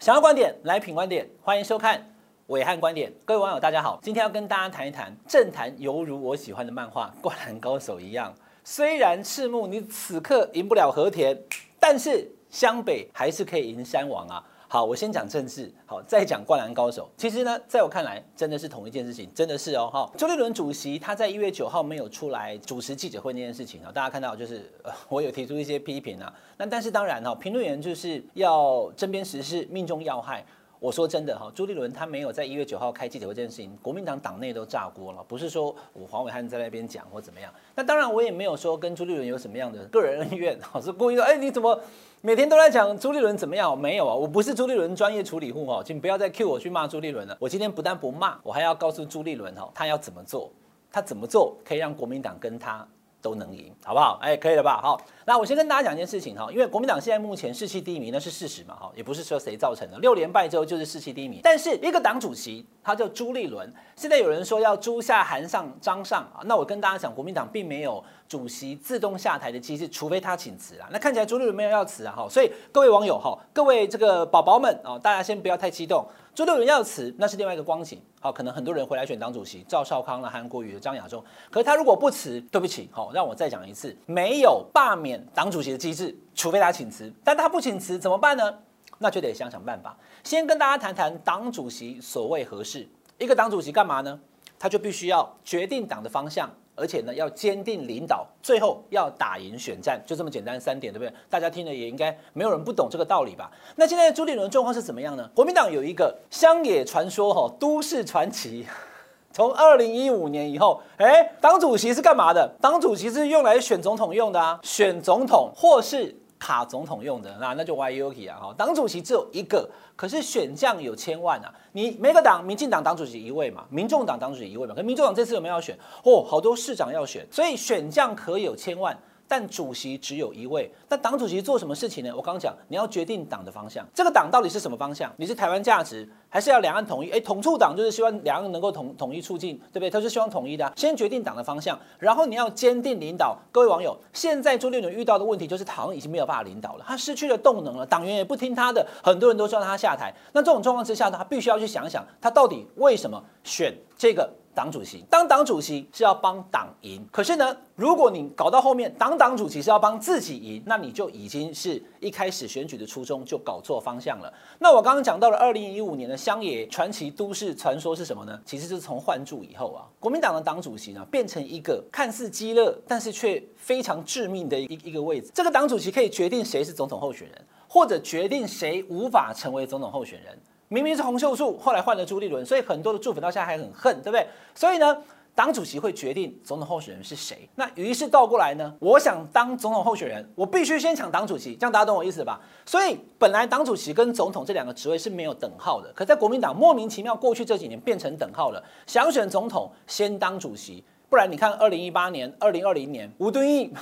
想要观点来品观点，欢迎收看伟汉观点。各位网友大家好，今天要跟大家谈一谈政坛，犹如我喜欢的漫画《灌篮高手》一样，虽然赤木你此刻赢不了和田，但是湘北还是可以赢山王啊。好，我先讲政治，好，再讲灌篮高手。其实呢，在我看来，真的是同一件事情，真的是哦。哈，周立伦主席他在一月九号没有出来主持记者会那件事情啊，大家看到就是，我有提出一些批评啊。那但是当然哈，评论员就是要针砭时事，命中要害。我说真的哈，朱立伦他没有在一月九号开记者会这件事情，国民党党内都炸锅了。不是说我黄伟汉在那边讲或怎么样。那当然我也没有说跟朱立伦有什么样的个人恩怨，我是故意说，哎，你怎么每天都在讲朱立伦怎么样？没有啊，我不是朱立伦专业处理户哈，请不要再 cue 我去骂朱立伦了。我今天不但不骂，我还要告诉朱立伦哈，他要怎么做，他怎么做可以让国民党跟他。都能赢，好不好？哎，可以了吧？好，那我先跟大家讲一件事情哈，因为国民党现在目前士气低迷，那是事实嘛，哈，也不是说谁造成的，六连败之后就是士气低迷。但是一个党主席，他叫朱立伦，现在有人说要朱下韩上张上啊，那我跟大家讲，国民党并没有主席自动下台的机制，除非他请辞啊。那看起来朱立伦没有要辞啊，哈，所以各位网友哈，各位这个宝宝们啊，大家先不要太激动。朱立伦要辞，那是另外一个光景。好，可能很多人回来选党主席，赵少康了、韩国瑜、张亚中。可是他如果不辞，对不起，好，让我再讲一次，没有罢免党主席的机制，除非他请辞。但他不请辞怎么办呢？那就得想想办法。先跟大家谈谈党主席所谓何事。一个党主席干嘛呢？他就必须要决定党的方向。而且呢，要坚定领导，最后要打赢选战，就这么简单三点，对不对？大家听了也应该没有人不懂这个道理吧？那现在朱立伦状况是怎么样呢？国民党有一个乡野传说，哈，都市传奇，从二零一五年以后，哎，党主席是干嘛的？党主席是用来选总统用的啊，选总统或是。卡总统用的，那那就 Yuki 啊哈，党主席只有一个，可是选将有千万啊。你每个党，民进党党主席一位嘛，民众党党主席一位嘛，可民众党这次有没有要选？哦，好多市长要选，所以选将可有千万。但主席只有一位，那党主席做什么事情呢？我刚刚讲，你要决定党的方向，这个党到底是什么方向？你是台湾价值，还是要两岸统一？哎，统促党就是希望两岸能够统统一促进，对不对？他是希望统一的。先决定党的方向，然后你要坚定领导。各位网友，现在朱立伦遇到的问题就是，党已经没有办法领导了，他失去了动能了，党员也不听他的，很多人都希望他下台。那这种状况之下，他必须要去想想，他到底为什么选这个？党主席当党主席是要帮党赢，可是呢，如果你搞到后面党党主席是要帮自己赢，那你就已经是一开始选举的初衷就搞错方向了。那我刚刚讲到了二零一五年的乡野传奇都市传说是什么呢？其实就是从换柱以后啊，国民党的党主席呢变成一个看似鸡肋，但是却非常致命的一一个位置。这个党主席可以决定谁是总统候选人，或者决定谁无法成为总统候选人。明明是洪秀柱，后来换了朱立伦，所以很多的柱粉到现在还很恨，对不对？所以呢，党主席会决定总统候选人是谁。那于是倒过来呢，我想当总统候选人，我必须先抢党主席，这样大家懂我意思吧？所以本来党主席跟总统这两个职位是没有等号的，可在国民党莫名其妙过去这几年变成等号了。想选总统先当主席，不然你看二零一八年、二零二零年吴敦义，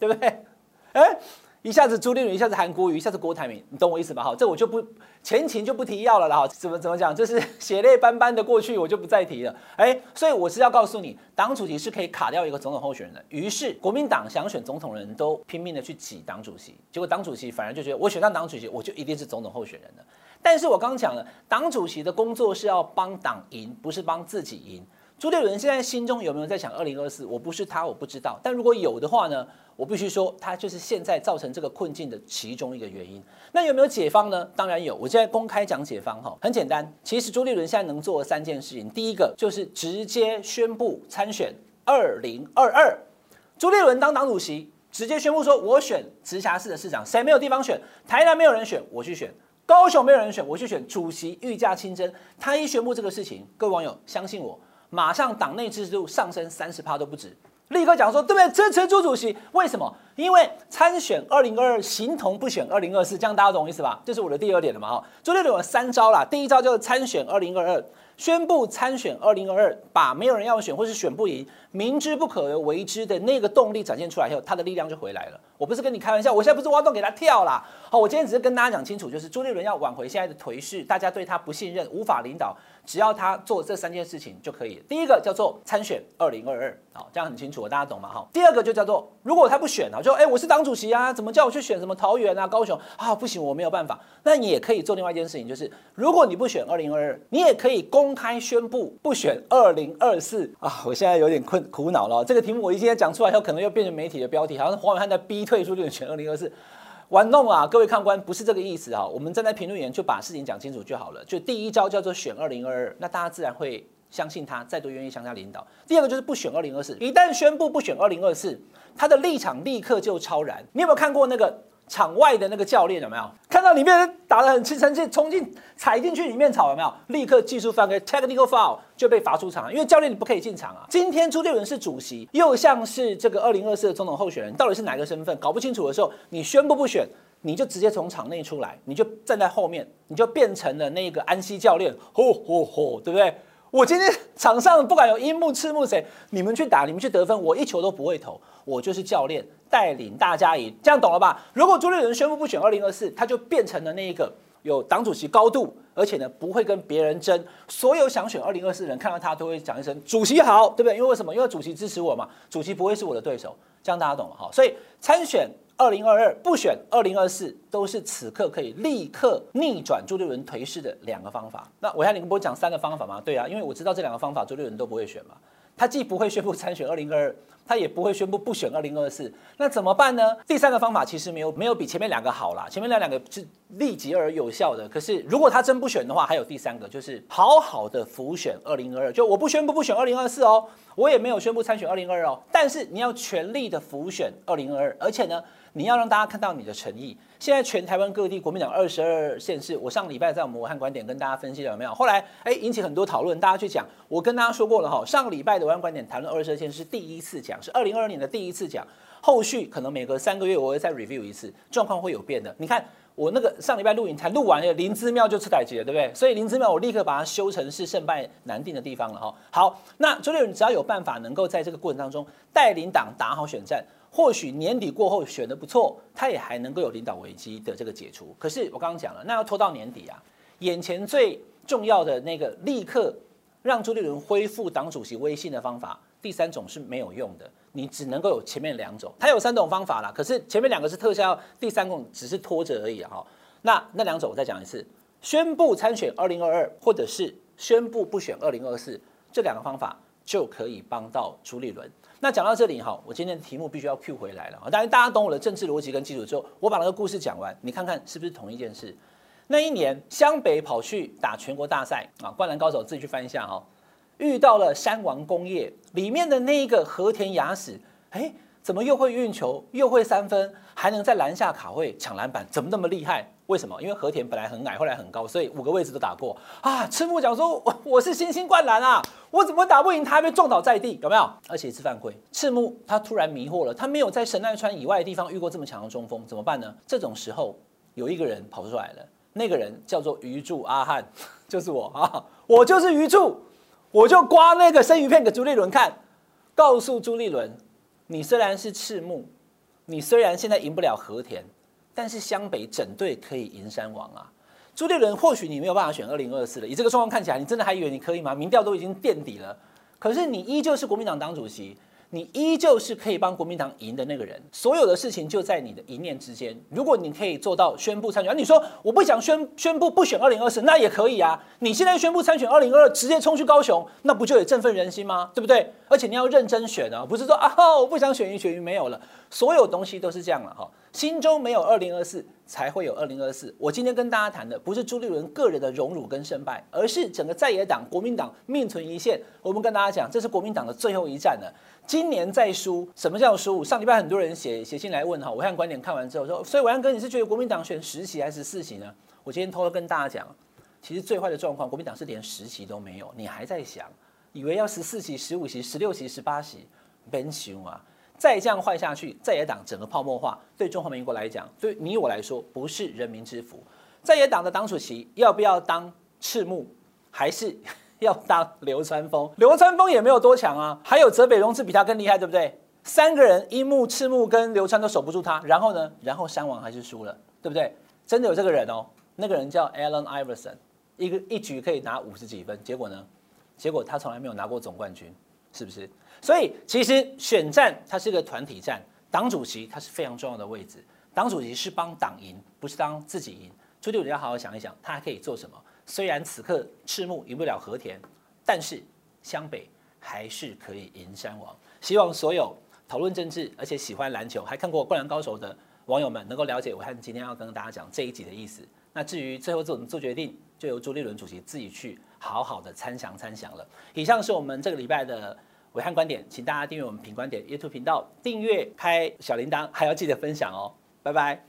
对不对？哎。一下子朱立伦，一下子韩国瑜，一下子郭台铭，你懂我意思吧？好，这我就不前情就不提要了啦。怎么怎么讲，就是 血泪斑斑的过去，我就不再提了。哎，所以我是要告诉你，党主席是可以卡掉一个总统候选人的。于是国民党想选总统的人都拼命的去挤党主席，结果党主席反而就觉得，我选上党主席，我就一定是总统候选人了。但是我刚讲了，党主席的工作是要帮党赢，不是帮自己赢。朱立伦现在心中有没有在想二零二四？我不是他，我不知道。但如果有的话呢，我必须说，他就是现在造成这个困境的其中一个原因。那有没有解方呢？当然有。我现在公开讲解方哈，很简单。其实朱立伦现在能做的三件事情，第一个就是直接宣布参选二零二二。朱立伦当党主席，直接宣布说，我选直辖市的市长，谁没有地方选？台南没有人选，我去选；高雄没有人选，我去选。主席御驾亲征，他一宣布这个事情，各位网友相信我。马上党内支持度上升三十趴都不止，立刻讲说对不对？支持朱主席，为什么？因为参选二零二二形同不选二零二四，这样大家懂我意思吧？这是我的第二点了嘛哈。朱立伦有三招啦，第一招就是参选二零二二，宣布参选二零二二，把没有人要选或是选不赢，明知不可为之的那个动力展现出来以后，他的力量就回来了。我不是跟你开玩笑，我现在不是挖洞给他跳啦。好，我今天只是跟大家讲清楚，就是朱立伦要挽回现在的颓势，大家对他不信任，无法领导。只要他做这三件事情就可以。第一个叫做参选二零二二，好，这样很清楚，大家懂吗？哈。第二个就叫做，如果他不选啊，就哎，我是党主席啊，怎么叫我去选什么桃园啊、高雄啊？不行，我没有办法。那你也可以做另外一件事情，就是如果你不选二零二二，你也可以公开宣布不选二零二四啊。我现在有点困苦恼了，这个题目我一今天讲出来后，可能又变成媒体的标题，好像黄伟汉在逼退出就选二零二四。玩弄啊，各位看官，不是这个意思啊。我们站在评论员就把事情讲清楚就好了。就第一招叫做选二零二二，那大家自然会相信他，再多愿意向他领导。第二个就是不选二零二四，一旦宣布不选二零二四，他的立场立刻就超然。你有没有看过那个？场外的那个教练有没有到里面打得很气沉气，冲进踩进去里面吵有没有？立刻技术犯规 technical foul 就被罚出场，因为教练你不可以进场啊。今天朱立伦是主席，又像是这个二零二四的总统候选人，到底是哪个身份？搞不清楚的时候，你宣布不选，你就直接从场内出来，你就站在后面，你就变成了那个安西教练，吼吼吼，对不对？我今天场上不管有樱木、赤木谁，你们去打，你们去得分，我一球都不会投，我就是教练。带领大家赢，这样懂了吧？如果朱立伦宣布不选二零二四，他就变成了那一个有党主席高度，而且呢不会跟别人争。所有想选二零二四的人看到他都会讲一声“主席好”，对不对？因为为什么？因为主席支持我嘛，主席不会是我的对手。这样大家懂了哈。所以参选二零二二，不选二零二四，都是此刻可以立刻逆转朱立伦颓势的两个方法。那我要你跟我讲三个方法吗？对啊，因为我知道这两个方法朱立伦都不会选嘛。他既不会宣布参选二零二二，他也不会宣布不选二零二四，那怎么办呢？第三个方法其实没有没有比前面两个好啦，前面那两个是立即而有效的。可是如果他真不选的话，还有第三个，就是好好的浮选二零二二。就我不宣布不选二零二四哦，我也没有宣布参选二零二二哦，但是你要全力的浮选二零二二，而且呢，你要让大家看到你的诚意。现在全台湾各地国民党二十二县市，我上礼拜在我们武汉观点跟大家分析了有没有？后来哎引起很多讨论，大家去讲。我跟大家说过了哈，上个礼拜的武汉观点谈论二十二县市第一次讲，是二零二二年的第一次讲。后续可能每隔三个月我会再 review 一次，状况会有变的。你看我那个上礼拜录影才录完了，林姿妙就出代志了，对不对？所以林姿妙我立刻把它修成是胜败难定的地方了哈。好，那朱立伦只要有办法能够在这个过程当中带领党打好选战。或许年底过后选得不错，他也还能够有领导危机的这个解除。可是我刚刚讲了，那要拖到年底啊。眼前最重要的那个立刻让朱立伦恢复党主席威信的方法，第三种是没有用的。你只能够有前面两种，它有三种方法啦。可是前面两个是特效，第三种只是拖着而已哈。那那两种我再讲一次：宣布参选二零二二，或者是宣布不选二零二四，这两个方法就可以帮到朱立伦。那讲到这里哈，我今天的题目必须要 Q 回来了啊！当然大家懂我的政治逻辑跟基础之后，我把那个故事讲完，你看看是不是同一件事？那一年湘北跑去打全国大赛啊，灌篮高手自己去翻一下哈，遇到了山王工业里面的那一个和田雅史，哎，怎么又会运球，又会三分，还能在篮下卡位抢篮板，怎么那么厉害？为什么？因为和田本来很矮，后来很高，所以五个位置都打过啊。赤木讲说：“我我是新兴灌篮啊，我怎么打不赢他？被撞倒在地，有没有？而且一次犯规。赤木他突然迷惑了，他没有在神奈川以外的地方遇过这么强的中锋，怎么办呢？这种时候有一个人跑出来了，那个人叫做鱼住阿汉，就是我啊，我就是鱼住，我就刮那个生鱼片给朱立伦看，告诉朱立伦，你虽然是赤木，你虽然现在赢不了和田。”但是湘北整队可以赢山王啊！朱立伦或许你没有办法选二零二四了，以这个状况看起来，你真的还以为你可以吗？民调都已经垫底了，可是你依旧是国民党党主席。你依旧是可以帮国民党赢的那个人，所有的事情就在你的一念之间。如果你可以做到宣布参选，你说我不想宣宣布不选二零二四，那也可以啊。你现在宣布参选二零二二，直接冲去高雄，那不就也振奋人心吗？对不对？而且你要认真选啊，不是说啊我不想选一选一没有了。所有东西都是这样了哈，心中没有二零二四，才会有二零二四。我今天跟大家谈的不是朱立伦个人的荣辱跟胜败，而是整个在野党国民党命存一线。我们跟大家讲，这是国民党的最后一战了。今年再输，什么叫输？上礼拜很多人写写信来问哈，暐瀚观点看完之后说，所以暐瀚哥你是觉得国民党选十席还是十四席呢？我今天偷偷跟大家讲，其实最坏的状况，国民党是连十席都没有，你还在想，以为要十四席、十五席、十六席、十八席，别想啊！再这样坏下去，在野党整个泡沫化，对中华民国来讲，对你我来说，不是人民之福。在野党的党主席要不要当赤木，还是？要当流川枫，流川枫也没有多强啊，还有泽北荣治比他更厉害，对不对？三个人，樱木、赤木跟流川都守不住他，然后呢，然后山王还是输了，对不对？真的有这个人哦，那个人叫 Allen Iverson，一个一局可以拿五十几分，结果呢？结果他从来没有拿过总冠军，是不是？所以其实选战它是一个团体战，党主席他是非常重要的位置，党主席是帮党赢，不是当自己赢。朱立伦要好好想一想，他还可以做什么？虽然此刻赤木赢不了和田，但是湘北还是可以赢山王。希望所有讨论政治而且喜欢篮球还看过《灌篮高手》的网友们能够了解我和今天要跟大家讲这一集的意思。那至于最后怎么做决定，就由朱立伦主席自己去好好的参详参详了。以上是我们这个礼拜的伟汉观点，请大家订阅我们品观点 YouTube 频道，订阅开小铃铛，还要记得分享哦。拜拜。